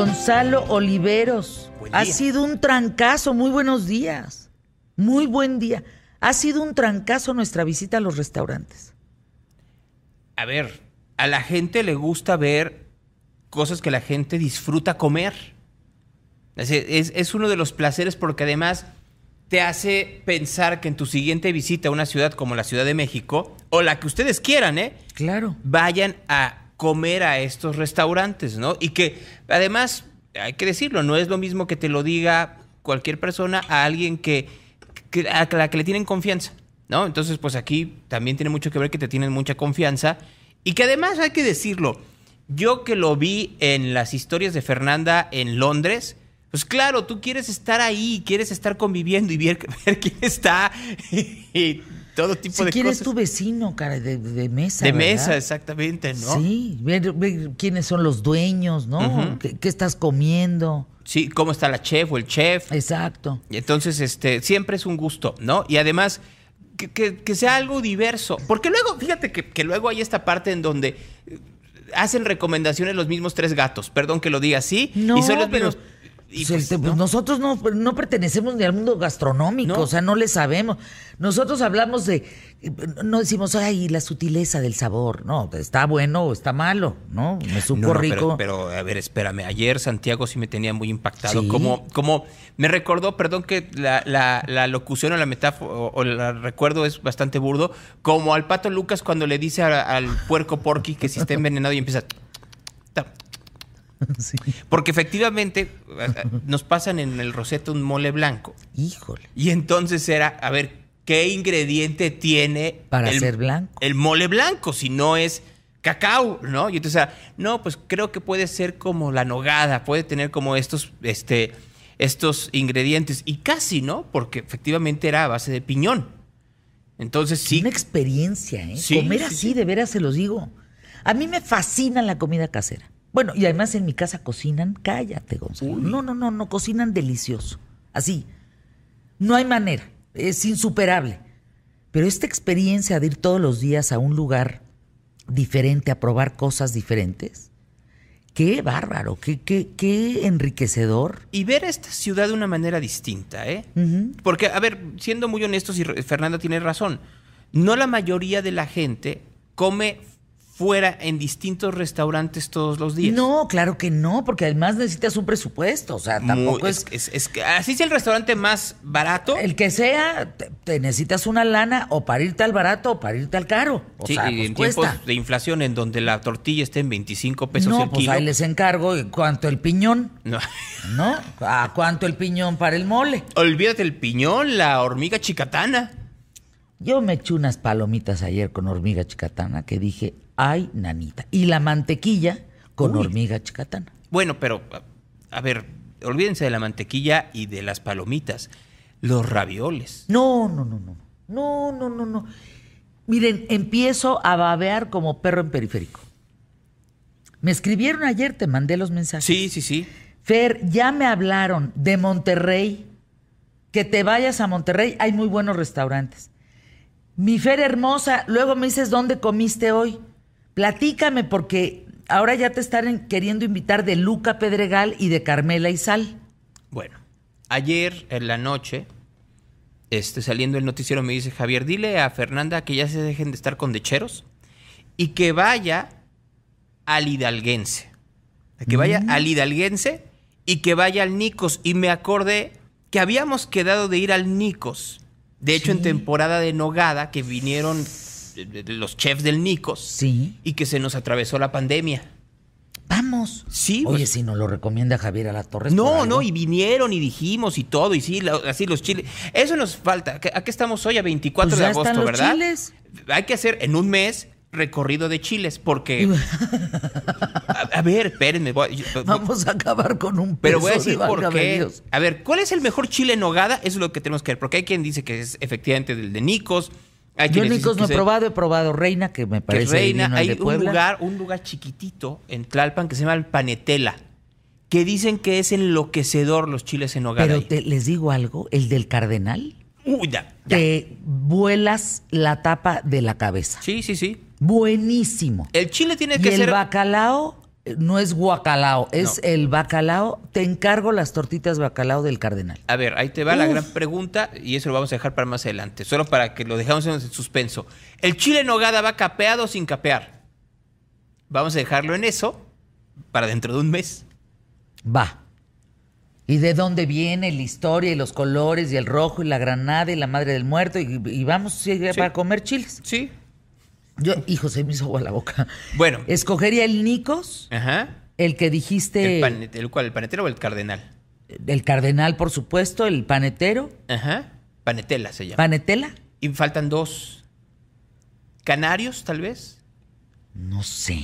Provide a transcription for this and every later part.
Gonzalo Oliveros, ha sido un trancazo. Muy buenos días. Muy buen día. Ha sido un trancazo nuestra visita a los restaurantes. A ver, a la gente le gusta ver cosas que la gente disfruta comer. Es, es uno de los placeres porque además te hace pensar que en tu siguiente visita a una ciudad como la Ciudad de México, o la que ustedes quieran, ¿eh? Claro. Vayan a comer a estos restaurantes, ¿no? Y que además, hay que decirlo, no es lo mismo que te lo diga cualquier persona a alguien que, a la que le tienen confianza, ¿no? Entonces, pues aquí también tiene mucho que ver que te tienen mucha confianza y que además hay que decirlo, yo que lo vi en las historias de Fernanda en Londres, pues claro, tú quieres estar ahí, quieres estar conviviendo y ver, ver quién está y todo tipo si de quieres tu vecino, cara, de, mesa. De mesa, exactamente, ¿no? Sí, ver, quiénes son los dueños, ¿no? ¿Qué, estás comiendo? Sí, cómo está la chef o el chef. Exacto. Y entonces, este, siempre es un gusto, ¿no? Y además, que, sea algo diverso. Porque luego, fíjate que, luego hay esta parte en donde eh, hacen recomendaciones los mismos tres gatos, perdón que lo diga así, no, y son los mismos pues, este, pues, nosotros no, no, pertenecemos ni al mundo gastronómico, o sea, no le sabemos. Nosotros hablamos de, no decimos, ay, la sutileza del sabor, no, está bueno o está malo, ¿no? Me supo rico. Pero, a ver, espérame, ayer Santiago sí me tenía muy impactado, como, como me recordó, perdón que la, la, locución o la metáfora o, el recuerdo es bastante burdo, como al pato Lucas cuando le dice al puerco porky que si está envenenado y empieza... Porque efectivamente nos pasan en el roseto un mole blanco. Híjole. Y entonces era, a ver, ¿qué ingrediente tiene para ser blanco? El mole blanco, si no es cacao, ¿no? Y entonces, no, pues creo que puede ser como la nogada, puede tener como estos, este, estos ingredientes. Y casi, ¿no? Porque efectivamente era a base de piñón. Entonces sí. Una experiencia, ¿eh? Comer así, de veras se los digo. A mí me fascina la comida casera. Bueno, y además en mi casa cocinan, cállate, Gonzalo. No, no, no, no, cocinan delicioso. Así. No hay manera, es insuperable. Pero esta experiencia de ir todos los días a un lugar diferente, a probar cosas diferentes, qué bárbaro, qué, qué, qué enriquecedor. Y ver esta ciudad de una manera distinta, ¿eh? Porque, a ver, siendo muy honestos, y Fernanda tiene razón, no la mayoría de la gente come fuera en distintos restaurantes todos los días. No, claro que no, porque además necesitas un presupuesto, o sea, tampoco es, es, Así es el restaurante más barato. El que sea, te, necesitas una lana o para irte al barato o para irte al caro. O sí, sea, y en tiempos de inflación en donde la tortilla está en 25 pesos no, el pues ahí les encargo cuánto el piñón. No. ¿No? ¿A cuánto el piñón para el mole? Olvídate el piñón, la hormiga chicatana. Yo me eché unas palomitas ayer con hormiga chicatana que dije, ay, nanita. Y la mantequilla con hormiga chicatana. Bueno, pero, a ver, olvídense de la mantequilla y de las palomitas. Los ravioles. No, no, no, no. No, no, no, no. Miren, empiezo a babear como perro en periférico. Me escribieron ayer, te mandé los mensajes. Sí, sí, sí. Fer, ya me hablaron de Monterrey. Que te vayas a Monterrey, hay muy buenos restaurantes. Mi Fer hermosa, luego me dices dónde comiste hoy. Platícame porque ahora ya te están queriendo invitar de Luca Pedregal y de Carmela y Sal. Bueno, ayer en la noche, este, saliendo el noticiero, me dice Javier, dile a Fernanda que ya se dejen de estar con decheros y que vaya al hidalguense. Que vaya mm. al hidalguense y que vaya al Nicos. Y me acordé que habíamos quedado de ir al Nicos de hecho, en temporada de Nogada, que vinieron los chefs del Nicos. Sí. Y que se nos atravesó la pandemia. Vamos. Sí. Oye, pues si nos lo recomienda Javier a la Torres. No, no, y vinieron y dijimos y todo, y sí, así los chiles. Eso nos falta. ¿A qué estamos hoy? A 24 pues de agosto, ¿verdad? Chiles. Hay que hacer en un mes recorrido de chiles, porque... a, ver, espérenme. Vamos a acabar con un peso Pero voy a decir por qué. A ver, ¿cuál es el mejor chile en nogada? Eso es lo que tenemos que ver, porque hay quien dice que es efectivamente del de Nicos. Yo Nicos no he probado, he probado Reina, que me parece Reina, hay un lugar, un lugar chiquitito en Tlalpan que se llama el Panetela, que dicen que es enloquecedor los chiles en nogada. Pero les digo algo, el del Cardenal... Uy, ya, Te vuelas la tapa de la cabeza. Sí, sí, sí. Buenísimo. El chile tiene que y ser. El bacalao no es guacalao, es el bacalao. Te encargo las tortitas bacalao del cardenal. A ver, ahí te va la gran pregunta y eso lo vamos a dejar para más adelante, solo para que lo dejamos en suspenso. ¿El chile en nogada va capeado o sin capear? Vamos a dejarlo en eso para dentro de un mes. Va. ¿Y de dónde viene la historia y los colores y el rojo y la granada y la madre del muerto? Y, vamos a para comer chiles. Sí, yo, hijo, se me hizo agua la boca. Bueno. Escogería el Nicos. Ajá. El que dijiste. ¿El, cuál? ¿El panetero o el cardenal? El cardenal, por supuesto. El panetero. Ajá. Panetela se llama. ¿Panetela? Y faltan dos. ¿Canarios, tal vez? No sé.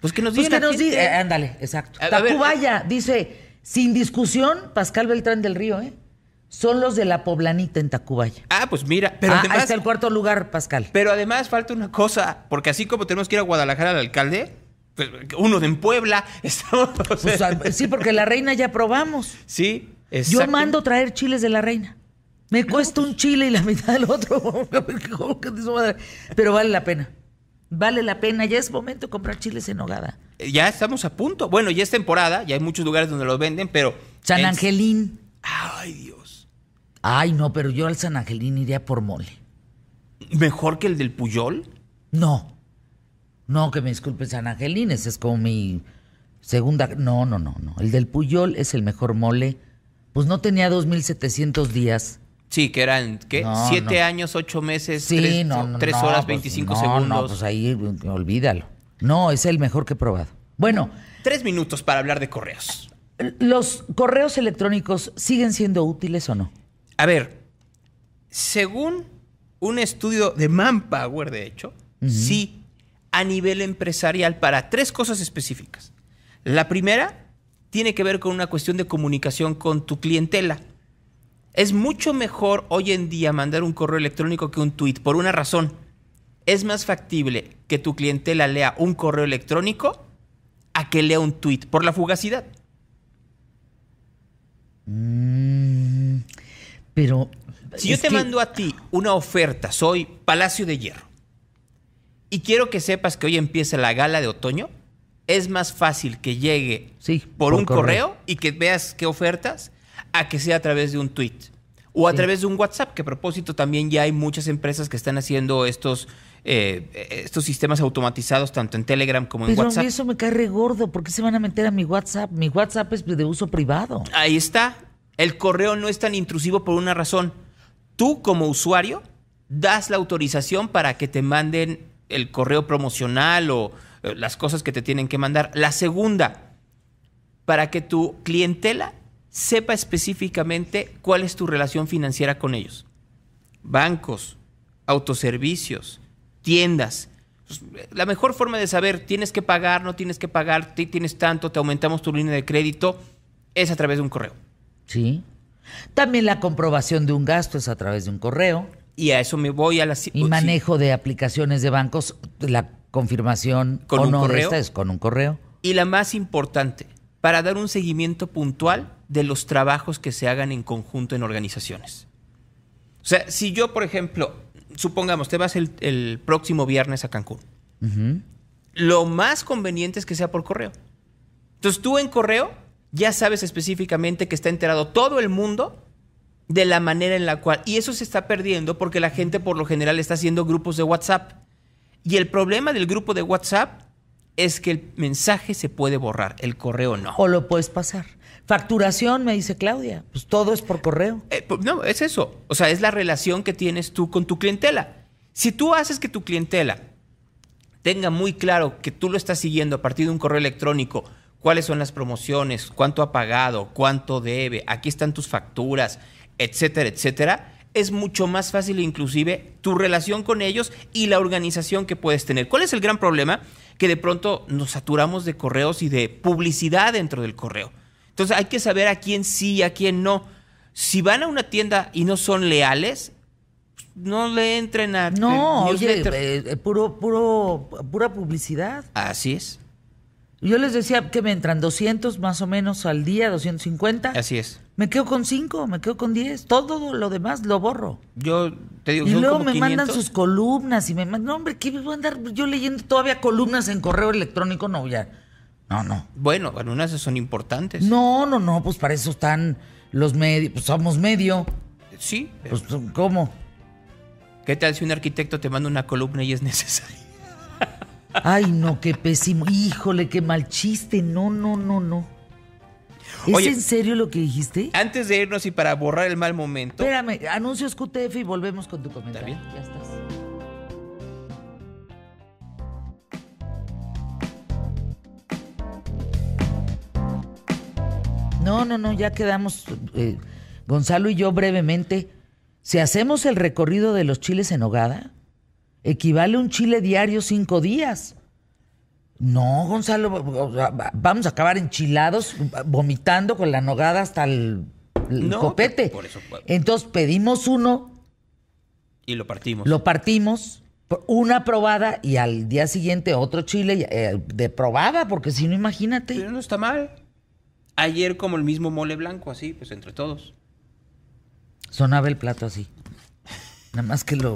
Pues que nos pues diga. nos diga. Eh, ándale, exacto. Tacubaya, eh. dice. Sin discusión, Pascal Beltrán del Río, ¿eh? Son los de la poblanita en Tacubaya. Ah, pues mira, pero ah, además. Ahí está el cuarto lugar, Pascal. Pero además falta una cosa, porque así como tenemos que ir a Guadalajara al alcalde, pues, uno de en Puebla, estamos. Pues, sí, porque la reina ya probamos. Sí, Yo mando traer chiles de la reina. Me cuesta un chile y la mitad del otro. Pero vale la pena. Vale la pena. Ya es momento de comprar chiles en hogada. Ya estamos a punto. Bueno, ya es temporada. Ya hay muchos lugares donde los venden, pero. San Angelín. Ay, Dios. Ay, no, pero yo al San Angelín iría por mole. ¿Mejor que el del Puyol? No. No, que me disculpe San Angelín, ese es como mi segunda. No, no, no, no. El del Puyol es el mejor mole. Pues no tenía 2.700 días. Sí, que eran, ¿qué? Siete años, ocho meses, tres, horas, 25 pues, segundos. No, pues ahí olvídalo. No, es el mejor que he probado. Bueno. Tres minutos para hablar de correos. ¿Los correos electrónicos siguen siendo útiles o no? A ver, según un estudio de Manpower, de hecho, sí, a nivel empresarial, para tres cosas específicas. La primera tiene que ver con una cuestión de comunicación con tu clientela. Es mucho mejor hoy en día mandar un correo electrónico que un tweet, por una razón. Es más factible que tu clientela lea un correo electrónico a que lea un tweet, por la fugacidad. Mm. Pero. Si yo te mando a ti una oferta, soy Palacio de Hierro, y quiero que sepas que hoy empieza la gala de otoño, es más fácil que llegue por, un correo. y que veas qué ofertas a que sea a través de un tweet. O a través de un WhatsApp, que a propósito también ya hay muchas empresas que están haciendo estos, eh, estos sistemas automatizados tanto en Telegram como en WhatsApp. Pero eso me cae re gordo. ¿Por qué se van a meter a mi WhatsApp? Mi WhatsApp es de uso privado. Ahí está. El correo no es tan intrusivo por una razón. Tú como usuario das la autorización para que te manden el correo promocional o eh, las cosas que te tienen que mandar. La segunda, para que tu clientela sepa específicamente cuál es tu relación financiera con ellos. Bancos, autoservicios, tiendas. Pues, la mejor forma de saber, tienes que pagar, no tienes que pagar, tienes tanto, te aumentamos tu línea de crédito, es a través de un correo. Sí. También la comprobación de un gasto es a través de un correo. Y a eso me voy a la... Y manejo de aplicaciones de bancos, la confirmación con un correo. es con un correo. Y la más importante, para dar un seguimiento puntual de los trabajos que se hagan en conjunto en organizaciones. O sea, si yo, por ejemplo, supongamos, te vas el, próximo viernes a Cancún, lo más conveniente es que sea por correo. Entonces tú en correo ya sabes específicamente que está enterado todo el mundo de la manera en la cual, y eso se está perdiendo porque la gente por lo general está haciendo grupos de WhatsApp. Y el problema del grupo de WhatsApp es que el mensaje se puede borrar, el correo no. O lo puedes pasar. Facturación, me dice Claudia, pues todo es por correo. Eh, no, es eso. O sea, es la relación que tienes tú con tu clientela. Si tú haces que tu clientela tenga muy claro que tú lo estás siguiendo a partir de un correo electrónico cuáles son las promociones, cuánto ha pagado, cuánto debe, aquí están tus facturas, etcétera, etcétera, es mucho más fácil inclusive tu relación con ellos y la organización que puedes tener. ¿Cuál es el gran problema? Que de pronto nos saturamos de correos y de publicidad dentro del correo. Entonces hay que saber a quién sí y a quién no. Si van a una tienda y no son leales, no le entren a... No, oye, eh, puro, puro, pura publicidad. Así es. Yo les decía que me entran 200 más o menos al día, 250. Así es. Me quedo con 5, me quedo con 10. Todo lo demás lo borro. Yo te digo Y son luego como me mandan 500. sus columnas y me mandan. No, hombre, ¿qué voy a andar yo leyendo todavía columnas en correo electrónico? No, ya. No, no. Bueno, algunas son importantes. No, no, no, pues para eso están los medios. Pues somos medio. Sí. Pues, ¿cómo? ¿Qué tal si un arquitecto te manda una columna y es necesario? Ay, no, qué pésimo. Híjole, qué mal chiste. No, no, no, no. ¿Es Oye. en serio lo que dijiste? Antes de irnos y para borrar el mal momento. Espérame, anuncios QTF y volvemos con tu comentario. bien. Ya estás. No, no, no, ya quedamos, eh, Gonzalo y yo brevemente. Si hacemos el recorrido de los chiles en hogada, equivale un chile diario cinco días. No, Gonzalo, vamos a acabar enchilados, vomitando con la nogada hasta el, el No, copete. por eso- Entonces pedimos uno, Y lo partimos. lo partimos, una probada y al día siguiente otro chile eh, de probada, porque si no, imagínate. Pero no está mal. Ayer como el mismo mole blanco, así, pues entre todos. Sonaba el plato así. Nada más que lo.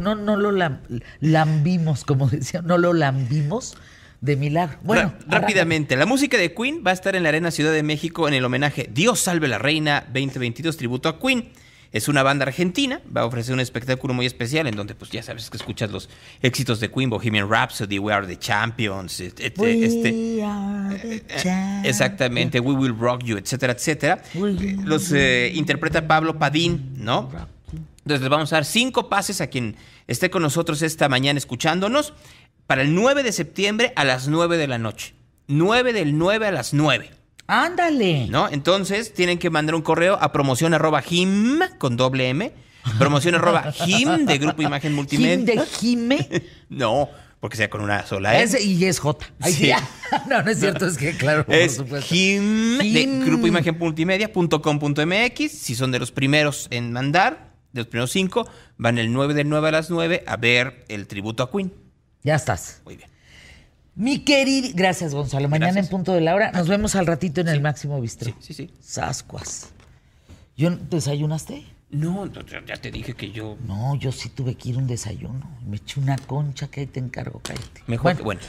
No, no lo lam- lambimos, como decía, no lo lambimos de milagro. Bueno, rápidamente, la música de Queen va a estar en la Arena Ciudad de México en el homenaje Dios salve la reina 2022 tributo a Queen. Es una banda argentina, va a ofrecer un espectáculo muy especial en donde pues ya sabes que escuchas los éxitos de Queen, Bohemian Rhapsody, We Are the Champions, We este are the Eh, champions. Exactamente, We Will Rock You, etcétera, etcétera. Eh, Los eh, interpreta Pablo Padín, ¿no? Entonces les vamos a dar cinco pases a quien esté con nosotros esta mañana escuchándonos para el 9 de septiembre a las 9 de la noche. 9 del 9 a las 9, Ándale. ¿no? Entonces tienen que mandar un correo a promoción arroba him con doble M. Promoción arroba him de Grupo Imagen Multimedia. de Jime. No, porque sea con una sola E. Ese y es J. Ay, Sí. No, no es cierto, es que claro, por Es supuesto. him de. Grupo Imagen Multimedia.com.mx. Si son de los primeros en mandar, de los primeros cinco, van el 9 del 9 a las 9 a ver el tributo a Queen. Ya estás. Muy bien. Mi querido. Gracias, Gonzalo. Mañana Gracias. en punto de la hora. Nos vemos al ratito en el máximo bistro. Sí, sí, sí. Sascuas. ¿Yo, ¿Desayunaste? No, no, ya ya te dije que yo. No, yo sí tuve que ir a un desayuno. Me eché una concha que ahí te encargo, cállate. Mejor que- bueno.